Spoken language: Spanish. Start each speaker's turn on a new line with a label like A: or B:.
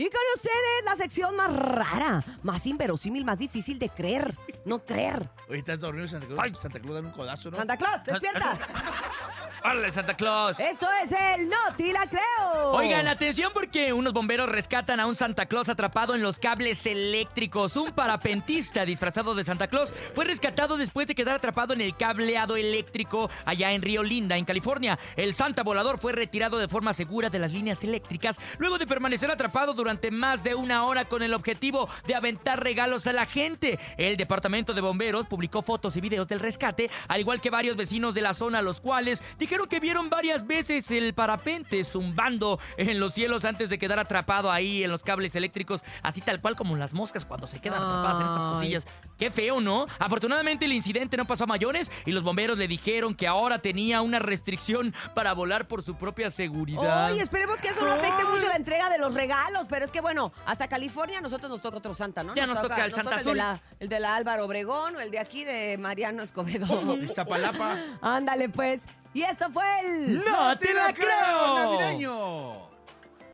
A: Y con ustedes la sección más rara, más inverosímil, más difícil de creer. No creer.
B: Oye, estás dormido Santa Claus.
C: Ay.
B: Santa Claus, dame un codazo, ¿no?
A: Santa Claus, despierta.
C: ¡Hola, Santa Claus!
A: Esto es el No Te La Creo.
C: Oigan, atención porque unos bomberos rescatan a un Santa Claus atrapado en los cables eléctricos. Un parapentista disfrazado de Santa Claus fue rescatado después de quedar atrapado en el cableado eléctrico allá en Río Linda, en California. El Santa Volador fue retirado de forma segura de las líneas eléctricas luego de permanecer atrapado durante más de una hora con el objetivo de aventar regalos a la gente. El departamento de bomberos publicó fotos y videos del rescate, al igual que varios vecinos de la zona, los cuales dijeron que vieron varias veces el parapente zumbando en los cielos antes de quedar atrapado ahí en los cables eléctricos, así tal cual como las moscas cuando se quedan atrapadas en estas cosillas. Qué feo, ¿no? Afortunadamente el incidente no pasó a mayores y los bomberos le dijeron que ahora tenía una restricción para volar por su propia seguridad.
A: Oye, esperemos que eso no afecte mucho la entrega de los regalos, pero es que bueno, hasta California a nosotros nos toca otro Santa, ¿no?
C: Ya nos toca el Santa
A: el de, la, el de la Álvaro Obregón o el de aquí de Mariano Escobedo.
B: Iztapalapa.
A: Ándale pues. Y esto fue el...
C: ¡No te la creo!